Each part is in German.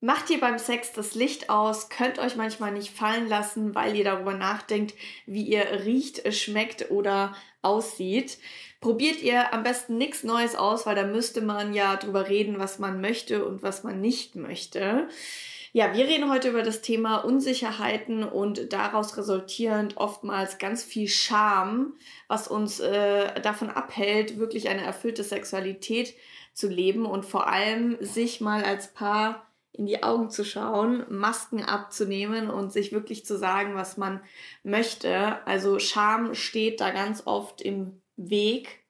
Macht ihr beim Sex das Licht aus, könnt euch manchmal nicht fallen lassen, weil ihr darüber nachdenkt, wie ihr riecht, schmeckt oder aussieht. Probiert ihr am besten nichts Neues aus, weil da müsste man ja drüber reden, was man möchte und was man nicht möchte. Ja, wir reden heute über das Thema Unsicherheiten und daraus resultierend oftmals ganz viel Scham, was uns äh, davon abhält, wirklich eine erfüllte Sexualität zu leben und vor allem sich mal als Paar in die Augen zu schauen, Masken abzunehmen und sich wirklich zu sagen, was man möchte. Also Scham steht da ganz oft im Weg.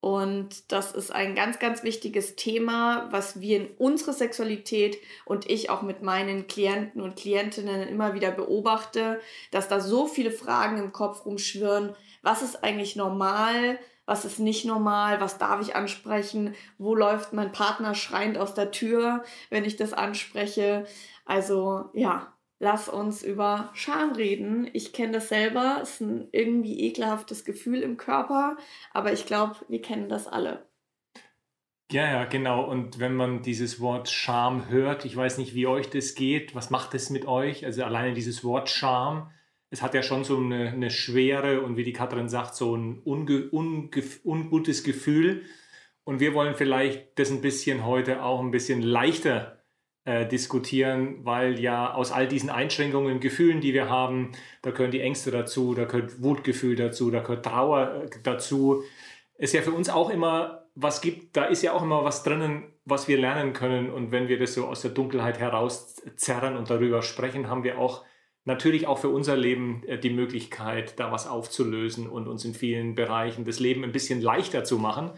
Und das ist ein ganz, ganz wichtiges Thema, was wir in unserer Sexualität und ich auch mit meinen Klienten und Klientinnen immer wieder beobachte, dass da so viele Fragen im Kopf rumschwirren. Was ist eigentlich normal? Was ist nicht normal, was darf ich ansprechen, wo läuft mein Partner schreiend aus der Tür, wenn ich das anspreche. Also ja, lass uns über Scham reden. Ich kenne das selber, es ist ein irgendwie ekelhaftes Gefühl im Körper, aber ich glaube, wir kennen das alle. Ja, ja, genau. Und wenn man dieses Wort Scham hört, ich weiß nicht, wie euch das geht, was macht es mit euch? Also alleine dieses Wort Scham, es hat ja schon so eine, eine Schwere und wie die Katrin sagt, so ein unge, unge, ungutes Gefühl. Und wir wollen vielleicht das ein bisschen heute auch ein bisschen leichter äh, diskutieren, weil ja aus all diesen Einschränkungen, Gefühlen, die wir haben, da gehören die Ängste dazu, da gehört Wutgefühl dazu, da gehört Trauer äh, dazu. Es ja für uns auch immer was gibt, da ist ja auch immer was drinnen, was wir lernen können. Und wenn wir das so aus der Dunkelheit herauszerren und darüber sprechen, haben wir auch natürlich auch für unser Leben äh, die Möglichkeit, da was aufzulösen und uns in vielen Bereichen das Leben ein bisschen leichter zu machen.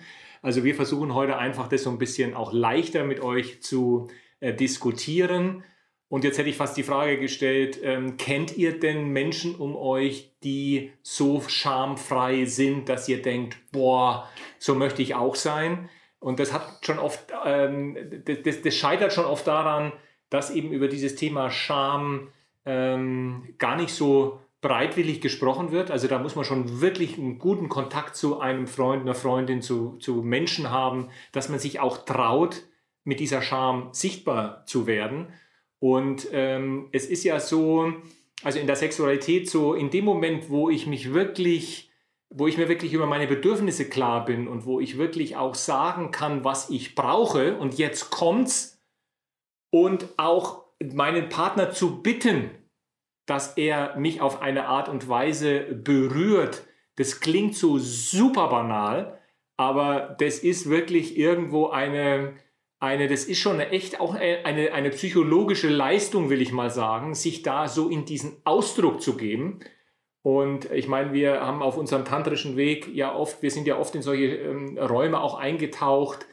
Also wir versuchen heute einfach das so ein bisschen auch leichter mit euch zu äh, diskutieren. Und jetzt hätte ich fast die Frage gestellt, ähm, kennt ihr denn Menschen um euch, die so schamfrei sind, dass ihr denkt, boah, so möchte ich auch sein? Und das hat schon oft, ähm, das, das scheitert schon oft daran, dass eben über dieses Thema Scham ähm, gar nicht so breitwillig gesprochen wird. Also da muss man schon wirklich einen guten Kontakt zu einem Freund, einer Freundin, zu, zu Menschen haben, dass man sich auch traut, mit dieser Scham sichtbar zu werden. Und ähm, es ist ja so, also in der Sexualität so, in dem Moment, wo ich mich wirklich, wo ich mir wirklich über meine Bedürfnisse klar bin und wo ich wirklich auch sagen kann, was ich brauche und jetzt kommt's und auch meinen Partner zu bitten, dass er mich auf eine Art und Weise berührt. Das klingt so super banal, aber das ist wirklich irgendwo eine, eine das ist schon eine, echt auch eine, eine psychologische Leistung, will ich mal sagen, sich da so in diesen Ausdruck zu geben. Und ich meine, wir haben auf unserem tantrischen Weg ja oft, wir sind ja oft in solche ähm, Räume auch eingetaucht,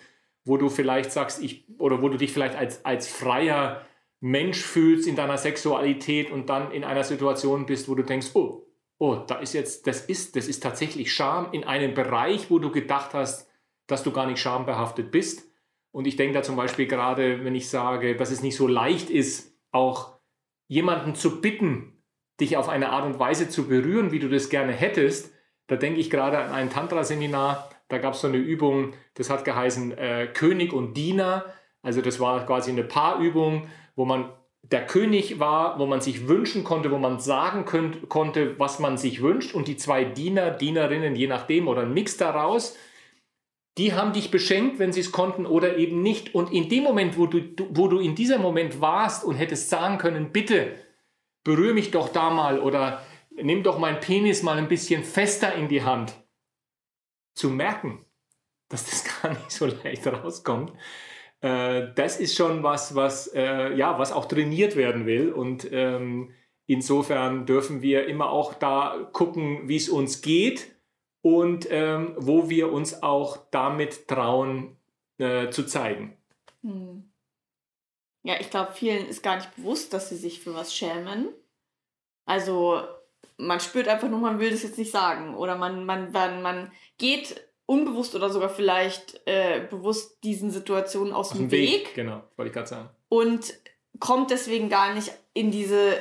wo du vielleicht sagst, ich, oder wo du dich vielleicht als, als freier Mensch fühlst in deiner Sexualität und dann in einer Situation bist, wo du denkst, oh, oh, da ist jetzt, das ist, das ist tatsächlich Scham in einem Bereich, wo du gedacht hast, dass du gar nicht schambehaftet bist. Und ich denke da zum Beispiel gerade, wenn ich sage, dass es nicht so leicht ist, auch jemanden zu bitten, dich auf eine Art und Weise zu berühren, wie du das gerne hättest. Da denke ich gerade an ein Tantra-Seminar, da gab es so eine Übung, das hat geheißen äh, König und Diener. Also das war quasi eine Paarübung wo man der König war, wo man sich wünschen konnte, wo man sagen könnt, konnte, was man sich wünscht. Und die zwei Diener, Dienerinnen, je nachdem, oder ein Mix daraus, die haben dich beschenkt, wenn sie es konnten oder eben nicht. Und in dem Moment, wo du, wo du in diesem Moment warst und hättest sagen können, bitte berühre mich doch da mal oder nimm doch meinen Penis mal ein bisschen fester in die Hand, zu merken, dass das gar nicht so leicht rauskommt, das ist schon was, was, äh, ja, was auch trainiert werden will. Und ähm, insofern dürfen wir immer auch da gucken, wie es uns geht und ähm, wo wir uns auch damit trauen äh, zu zeigen. Hm. Ja, ich glaube, vielen ist gar nicht bewusst, dass sie sich für was schämen. Also man spürt einfach nur, man will das jetzt nicht sagen. Oder man, man, man, man geht unbewusst oder sogar vielleicht äh, bewusst diesen Situationen aus, aus dem Weg. Weg. Genau, wollte ich gerade sagen. Und kommt deswegen gar nicht in diese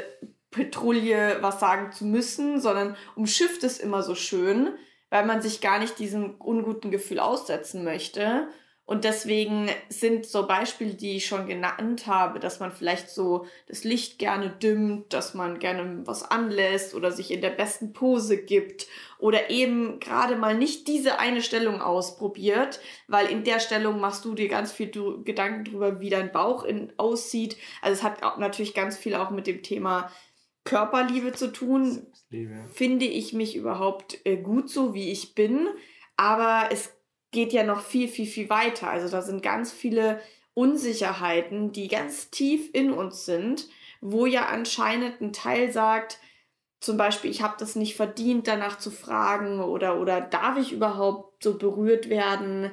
Patrouille was sagen zu müssen, sondern umschifft es immer so schön, weil man sich gar nicht diesem unguten Gefühl aussetzen möchte. Und deswegen sind so Beispiele, die ich schon genannt habe, dass man vielleicht so das Licht gerne dimmt, dass man gerne was anlässt oder sich in der besten Pose gibt oder eben gerade mal nicht diese eine Stellung ausprobiert, weil in der Stellung machst du dir ganz viel Gedanken darüber, wie dein Bauch in, aussieht. Also es hat auch natürlich ganz viel auch mit dem Thema Körperliebe zu tun. Finde ich mich überhaupt äh, gut so, wie ich bin? Aber es geht ja noch viel, viel, viel weiter. Also da sind ganz viele Unsicherheiten, die ganz tief in uns sind, wo ja anscheinend ein Teil sagt, zum Beispiel, ich habe das nicht verdient, danach zu fragen oder, oder darf ich überhaupt so berührt werden?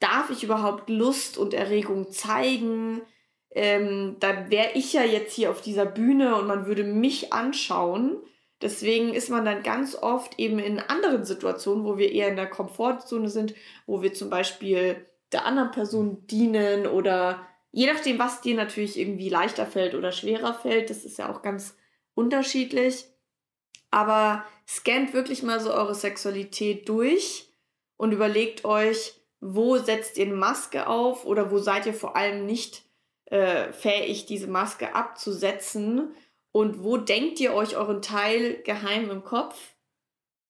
Darf ich überhaupt Lust und Erregung zeigen? Ähm, dann wäre ich ja jetzt hier auf dieser Bühne und man würde mich anschauen Deswegen ist man dann ganz oft eben in anderen Situationen, wo wir eher in der Komfortzone sind, wo wir zum Beispiel der anderen Person dienen oder je nachdem, was dir natürlich irgendwie leichter fällt oder schwerer fällt, das ist ja auch ganz unterschiedlich. Aber scannt wirklich mal so eure Sexualität durch und überlegt euch, wo setzt ihr eine Maske auf oder wo seid ihr vor allem nicht äh, fähig, diese Maske abzusetzen und wo denkt ihr euch euren Teil geheim im Kopf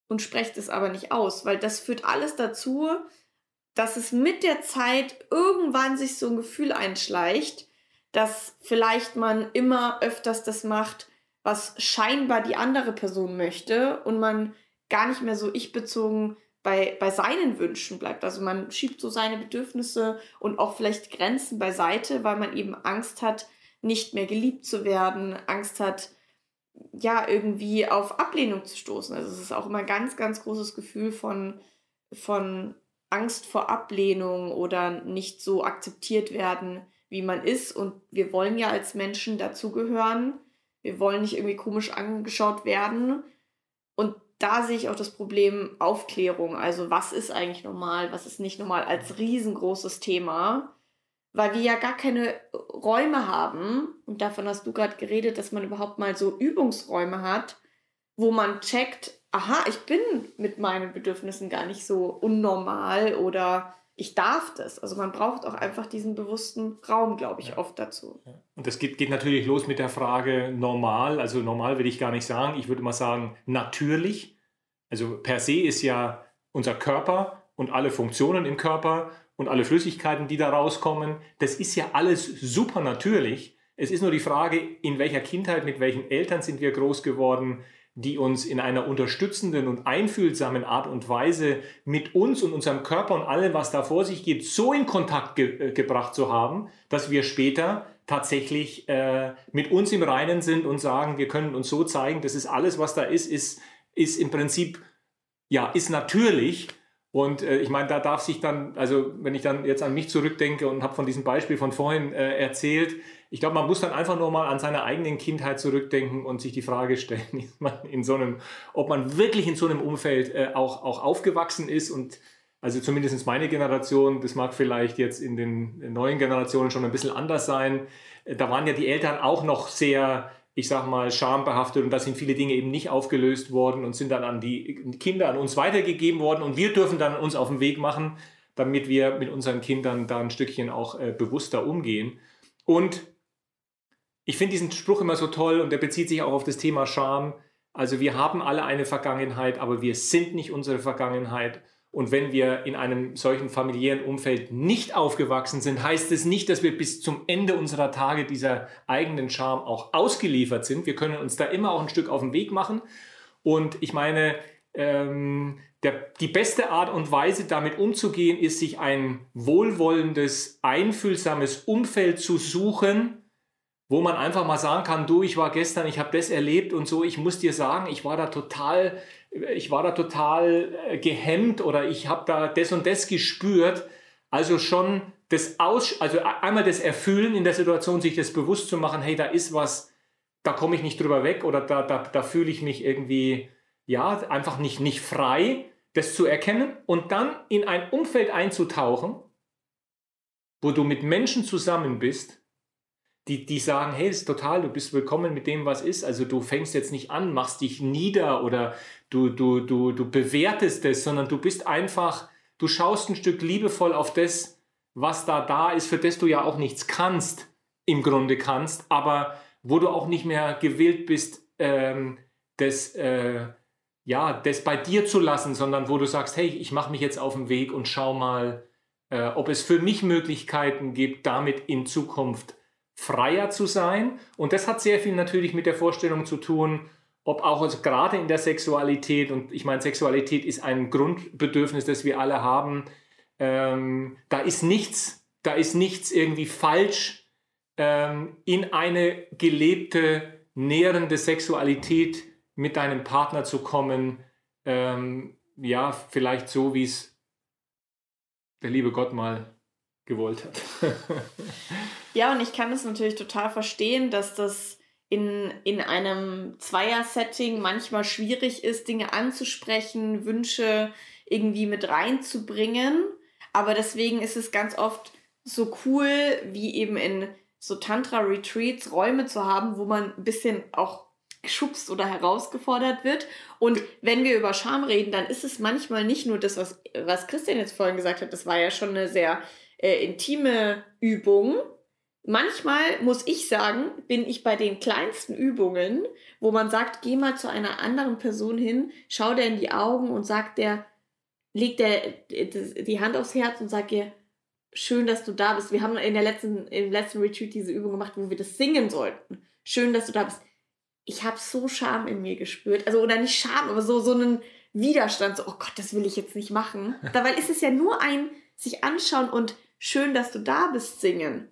und sprecht es aber nicht aus? Weil das führt alles dazu, dass es mit der Zeit irgendwann sich so ein Gefühl einschleicht, dass vielleicht man immer öfters das macht, was scheinbar die andere Person möchte und man gar nicht mehr so ich-bezogen bei, bei seinen Wünschen bleibt. Also man schiebt so seine Bedürfnisse und auch vielleicht Grenzen beiseite, weil man eben Angst hat, nicht mehr geliebt zu werden, Angst hat, ja, irgendwie auf Ablehnung zu stoßen. Also es ist auch immer ein ganz, ganz großes Gefühl von, von Angst vor Ablehnung oder nicht so akzeptiert werden, wie man ist. Und wir wollen ja als Menschen dazugehören. Wir wollen nicht irgendwie komisch angeschaut werden. Und da sehe ich auch das Problem Aufklärung. Also was ist eigentlich normal, was ist nicht normal als riesengroßes Thema weil wir ja gar keine Räume haben, und davon hast du gerade geredet, dass man überhaupt mal so Übungsräume hat, wo man checkt, aha, ich bin mit meinen Bedürfnissen gar nicht so unnormal oder ich darf das. Also man braucht auch einfach diesen bewussten Raum, glaube ich, ja. oft dazu. Und das geht, geht natürlich los mit der Frage normal. Also normal würde ich gar nicht sagen. Ich würde mal sagen natürlich. Also per se ist ja unser Körper und alle Funktionen im Körper und alle Flüssigkeiten, die da rauskommen, das ist ja alles super natürlich. Es ist nur die Frage, in welcher Kindheit, mit welchen Eltern sind wir groß geworden, die uns in einer unterstützenden und einfühlsamen Art und Weise mit uns und unserem Körper und allem, was da vor sich geht, so in Kontakt ge äh, gebracht zu haben, dass wir später tatsächlich äh, mit uns im Reinen sind und sagen, wir können uns so zeigen, das ist alles, was da ist, ist, ist im Prinzip, ja, ist natürlich und äh, ich meine, da darf sich dann, also wenn ich dann jetzt an mich zurückdenke und habe von diesem Beispiel von vorhin äh, erzählt, ich glaube, man muss dann einfach nur mal an seine eigenen Kindheit zurückdenken und sich die Frage stellen, in so einem, ob man wirklich in so einem Umfeld äh, auch, auch aufgewachsen ist und also zumindest meine Generation, das mag vielleicht jetzt in den neuen Generationen schon ein bisschen anders sein. Äh, da waren ja die Eltern auch noch sehr ich sag mal, schambehaftet und da sind viele Dinge eben nicht aufgelöst worden und sind dann an die Kinder, an uns weitergegeben worden und wir dürfen dann uns auf den Weg machen, damit wir mit unseren Kindern da ein Stückchen auch äh, bewusster umgehen. Und ich finde diesen Spruch immer so toll und der bezieht sich auch auf das Thema Scham. Also wir haben alle eine Vergangenheit, aber wir sind nicht unsere Vergangenheit und wenn wir in einem solchen familiären Umfeld nicht aufgewachsen sind, heißt es nicht, dass wir bis zum Ende unserer Tage dieser eigenen Scham auch ausgeliefert sind. Wir können uns da immer auch ein Stück auf den Weg machen. Und ich meine, ähm, der, die beste Art und Weise, damit umzugehen, ist, sich ein wohlwollendes, einfühlsames Umfeld zu suchen, wo man einfach mal sagen kann, du, ich war gestern, ich habe das erlebt und so, ich muss dir sagen, ich war da total ich war da total äh, gehemmt oder ich habe da das und das gespürt. Also schon das Aus, also einmal das Erfüllen in der Situation, sich das bewusst zu machen, hey, da ist was, da komme ich nicht drüber weg oder da, da, da fühle ich mich irgendwie, ja, einfach nicht, nicht frei, das zu erkennen und dann in ein Umfeld einzutauchen, wo du mit Menschen zusammen bist, die, die sagen, hey, ist total, du bist willkommen mit dem, was ist. Also du fängst jetzt nicht an, machst dich nieder oder du, du, du, du bewertest es, sondern du bist einfach, du schaust ein Stück liebevoll auf das, was da da ist, für das du ja auch nichts kannst, im Grunde kannst, aber wo du auch nicht mehr gewillt bist, ähm, das, äh, ja, das bei dir zu lassen, sondern wo du sagst, hey, ich mache mich jetzt auf den Weg und schau mal, äh, ob es für mich Möglichkeiten gibt, damit in Zukunft freier zu sein. Und das hat sehr viel natürlich mit der Vorstellung zu tun, ob auch also gerade in der Sexualität, und ich meine, Sexualität ist ein Grundbedürfnis, das wir alle haben, ähm, da ist nichts, da ist nichts irgendwie falsch ähm, in eine gelebte, nährende Sexualität mit deinem Partner zu kommen. Ähm, ja, vielleicht so, wie es der liebe Gott mal gewollt hat. ja, und ich kann es natürlich total verstehen, dass das in, in einem Zweier-Setting manchmal schwierig ist, Dinge anzusprechen, Wünsche irgendwie mit reinzubringen. Aber deswegen ist es ganz oft so cool, wie eben in so Tantra-Retreats Räume zu haben, wo man ein bisschen auch geschubst oder herausgefordert wird. Und wenn wir über Scham reden, dann ist es manchmal nicht nur das, was, was Christian jetzt vorhin gesagt hat, das war ja schon eine sehr äh, intime Übung. Manchmal muss ich sagen, bin ich bei den kleinsten Übungen, wo man sagt, geh mal zu einer anderen Person hin, schau dir in die Augen und sagt der, leg der die Hand aufs Herz und sag ihr, schön, dass du da bist. Wir haben in der letzten, im letzten Retreat diese Übung gemacht, wo wir das singen sollten. Schön, dass du da bist ich habe so Scham in mir gespürt. Also, oder nicht Scham, aber so, so einen Widerstand. So, oh Gott, das will ich jetzt nicht machen. Dabei ist es ja nur ein sich anschauen und schön, dass du da bist, singen.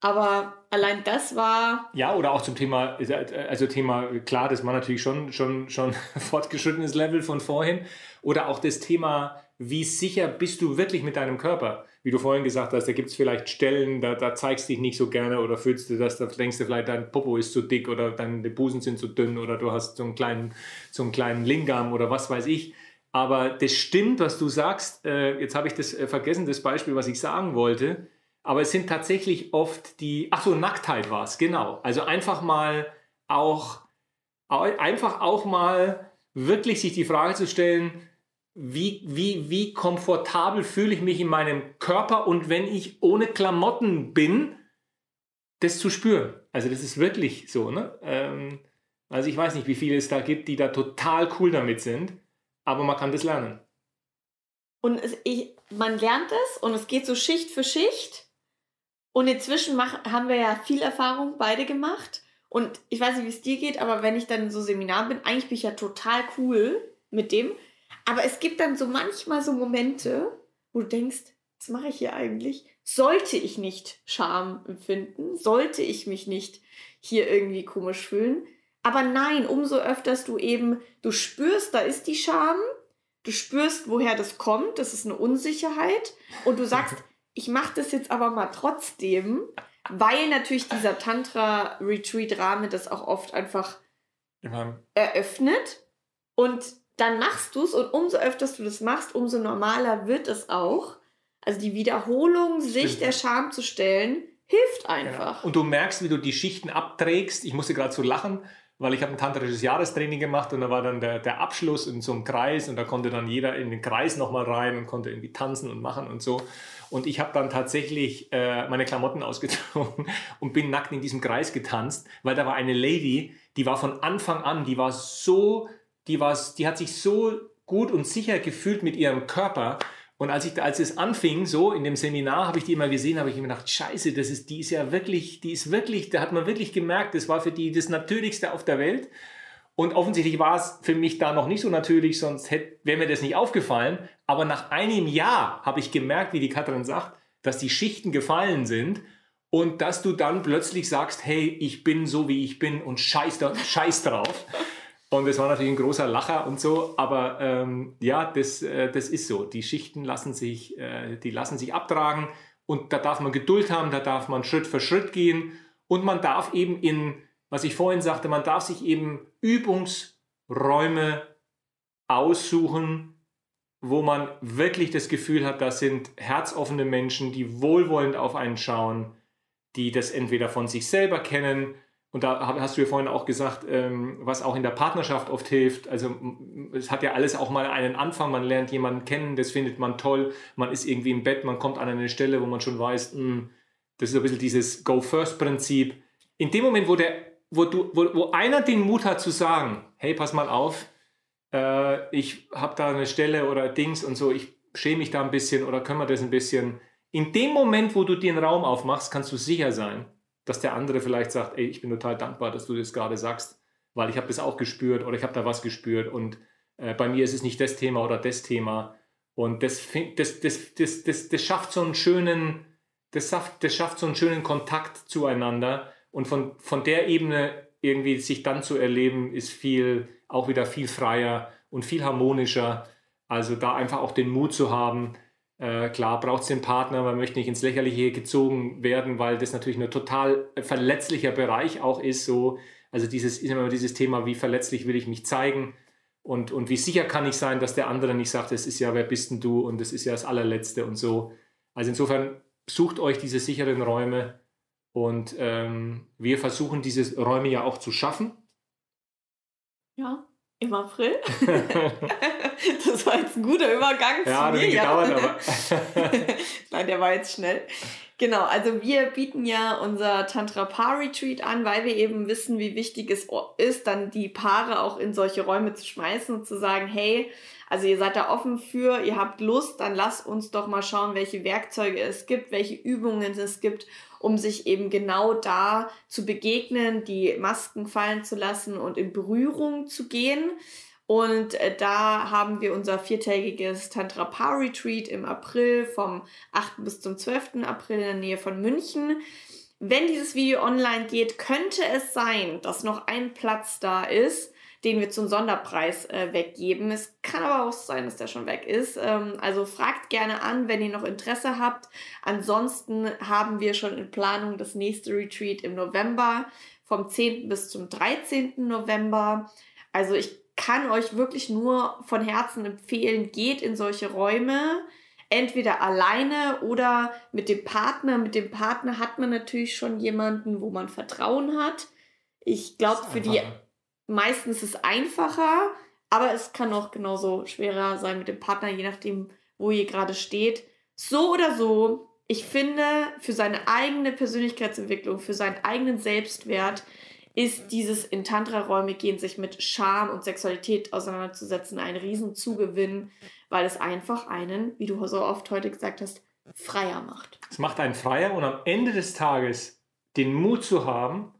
Aber allein das war. Ja, oder auch zum Thema, also Thema, klar, das war natürlich schon, schon, schon fortgeschrittenes Level von vorhin. Oder auch das Thema, wie sicher bist du wirklich mit deinem Körper? wie du vorhin gesagt hast, da gibt es vielleicht Stellen, da, da zeigst du dich nicht so gerne oder fühlst du das, da denkst du vielleicht, dein Popo ist zu dick oder deine Busen sind zu dünn oder du hast so einen kleinen, so einen kleinen Lingam oder was weiß ich. Aber das stimmt, was du sagst. Äh, jetzt habe ich das äh, vergessen, das Beispiel, was ich sagen wollte. Aber es sind tatsächlich oft die, ach so, Nacktheit war es, genau. Also einfach mal auch, einfach auch mal wirklich sich die Frage zu stellen, wie, wie, wie komfortabel fühle ich mich in meinem Körper und wenn ich ohne Klamotten bin, das zu spüren. Also das ist wirklich so. Ne? Ähm, also ich weiß nicht, wie viele es da gibt, die da total cool damit sind, aber man kann das lernen. Und es, ich, man lernt es und es geht so Schicht für Schicht. Und inzwischen mach, haben wir ja viel Erfahrung beide gemacht. Und ich weiß nicht, wie es dir geht, aber wenn ich dann in so Seminaren bin, eigentlich bin ich ja total cool mit dem. Aber es gibt dann so manchmal so Momente, wo du denkst, was mache ich hier eigentlich? Sollte ich nicht Scham empfinden? Sollte ich mich nicht hier irgendwie komisch fühlen? Aber nein, umso öfters du eben, du spürst, da ist die Scham, du spürst, woher das kommt, das ist eine Unsicherheit und du sagst, ich mache das jetzt aber mal trotzdem, weil natürlich dieser Tantra-Retreat-Rahmen das auch oft einfach eröffnet und dann machst du es und umso öfter du das machst, umso normaler wird es auch. Also die Wiederholung, sich der Scham zu stellen, hilft einfach. Ja. Und du merkst, wie du die Schichten abträgst. Ich musste gerade so lachen, weil ich habe ein tantrisches Jahrestraining gemacht und da war dann der, der Abschluss in so einem Kreis und da konnte dann jeder in den Kreis nochmal rein und konnte irgendwie tanzen und machen und so. Und ich habe dann tatsächlich äh, meine Klamotten ausgezogen und bin nackt in diesem Kreis getanzt, weil da war eine Lady, die war von Anfang an, die war so die, war, die hat sich so gut und sicher gefühlt mit ihrem Körper. Und als, ich, als es anfing, so in dem Seminar, habe ich die immer gesehen, habe ich mir gedacht, scheiße, das ist, die ist ja wirklich, die ist wirklich, da hat man wirklich gemerkt, das war für die das Natürlichste auf der Welt. Und offensichtlich war es für mich da noch nicht so natürlich, sonst wäre mir das nicht aufgefallen. Aber nach einem Jahr habe ich gemerkt, wie die Katrin sagt, dass die Schichten gefallen sind und dass du dann plötzlich sagst, hey, ich bin so, wie ich bin und scheiß, da, scheiß drauf. Und es war natürlich ein großer Lacher und so, aber ähm, ja, das, äh, das ist so. Die Schichten lassen sich, äh, die lassen sich abtragen und da darf man Geduld haben, da darf man Schritt für Schritt gehen und man darf eben in, was ich vorhin sagte, man darf sich eben Übungsräume aussuchen, wo man wirklich das Gefühl hat, das sind herzoffene Menschen, die wohlwollend auf einen schauen, die das entweder von sich selber kennen und da hast du ja vorhin auch gesagt, ähm, was auch in der Partnerschaft oft hilft. Also es hat ja alles auch mal einen Anfang. Man lernt jemanden kennen, das findet man toll. Man ist irgendwie im Bett, man kommt an eine Stelle, wo man schon weiß, hm, das ist ein bisschen dieses Go-First-Prinzip. In dem Moment, wo, der, wo, du, wo, wo einer den Mut hat zu sagen, hey, pass mal auf, äh, ich habe da eine Stelle oder Dings und so, ich schäme mich da ein bisschen oder können wir das ein bisschen. In dem Moment, wo du den Raum aufmachst, kannst du sicher sein, dass der andere vielleicht sagt, ey, ich bin total dankbar, dass du das gerade sagst, weil ich habe das auch gespürt oder ich habe da was gespürt und äh, bei mir ist es nicht das Thema oder das Thema. Und das, das, das, das, das, das schafft so einen schönen, das schafft, das schafft so einen schönen Kontakt zueinander. Und von, von der Ebene irgendwie sich dann zu erleben, ist viel, auch wieder viel freier und viel harmonischer. Also da einfach auch den Mut zu haben, äh, klar braucht es den Partner, man möchte nicht ins Lächerliche gezogen werden, weil das natürlich ein total verletzlicher Bereich auch ist. So. Also dieses, immer dieses Thema, wie verletzlich will ich mich zeigen und, und wie sicher kann ich sein, dass der andere nicht sagt, das ist ja, wer bist denn du und das ist ja das allerletzte und so. Also insofern sucht euch diese sicheren Räume und ähm, wir versuchen diese Räume ja auch zu schaffen. Ja, im April. das war jetzt ein guter Übergang ja, zu mir. Ja, gedauert, aber. Nein, der war jetzt schnell. Genau, also wir bieten ja unser Tantra Paar Retreat an, weil wir eben wissen, wie wichtig es ist, dann die Paare auch in solche Räume zu schmeißen und zu sagen, hey, also ihr seid da offen für, ihr habt Lust, dann lasst uns doch mal schauen, welche Werkzeuge es gibt, welche Übungen es gibt um sich eben genau da zu begegnen, die Masken fallen zu lassen und in Berührung zu gehen. Und äh, da haben wir unser viertägiges Tantra Power Retreat im April vom 8. bis zum 12. April in der Nähe von München. Wenn dieses Video online geht, könnte es sein, dass noch ein Platz da ist den wir zum Sonderpreis äh, weggeben. Es kann aber auch sein, dass der schon weg ist. Ähm, also fragt gerne an, wenn ihr noch Interesse habt. Ansonsten haben wir schon in Planung das nächste Retreat im November, vom 10. bis zum 13. November. Also ich kann euch wirklich nur von Herzen empfehlen, geht in solche Räume entweder alleine oder mit dem Partner. Mit dem Partner hat man natürlich schon jemanden, wo man Vertrauen hat. Ich glaube, für die meistens ist es einfacher, aber es kann auch genauso schwerer sein mit dem Partner, je nachdem, wo ihr gerade steht. So oder so, ich finde, für seine eigene Persönlichkeitsentwicklung, für seinen eigenen Selbstwert ist dieses in Tantra-Räume gehen, sich mit Scham und Sexualität auseinanderzusetzen, ein Riesenzugewinn, weil es einfach einen, wie du so oft heute gesagt hast, freier macht. Es macht einen freier und am Ende des Tages den Mut zu haben,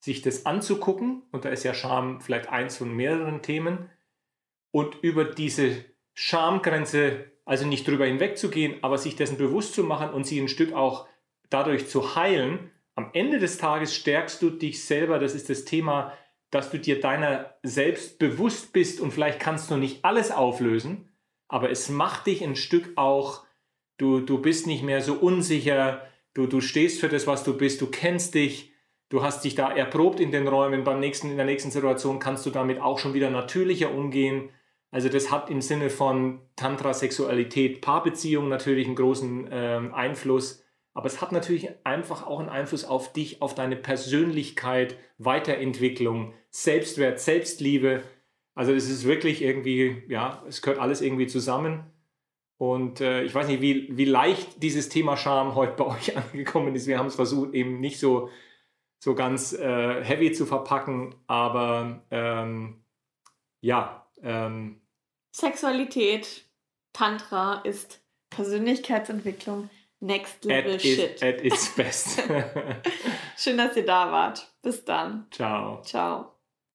sich das anzugucken, und da ist ja Scham vielleicht eins von mehreren Themen, und über diese Schamgrenze, also nicht drüber hinwegzugehen, aber sich dessen bewusst zu machen und sie ein Stück auch dadurch zu heilen, am Ende des Tages stärkst du dich selber, das ist das Thema, dass du dir deiner selbst bewusst bist und vielleicht kannst du nicht alles auflösen, aber es macht dich ein Stück auch, du, du bist nicht mehr so unsicher, du, du stehst für das, was du bist, du kennst dich, Du hast dich da erprobt in den Räumen. Beim nächsten, in der nächsten Situation kannst du damit auch schon wieder natürlicher umgehen. Also das hat im Sinne von Tantra-Sexualität, Paarbeziehung natürlich einen großen ähm, Einfluss. Aber es hat natürlich einfach auch einen Einfluss auf dich, auf deine Persönlichkeit, Weiterentwicklung, Selbstwert, Selbstliebe. Also es ist wirklich irgendwie, ja, es gehört alles irgendwie zusammen. Und äh, ich weiß nicht, wie, wie leicht dieses Thema Scham heute bei euch angekommen ist. Wir haben es versucht, eben nicht so so ganz äh, heavy zu verpacken, aber ähm, ja. Ähm, Sexualität, Tantra ist Persönlichkeitsentwicklung, Next Level at Shit. Is, at its best. Schön, dass ihr da wart. Bis dann. Ciao. Ciao.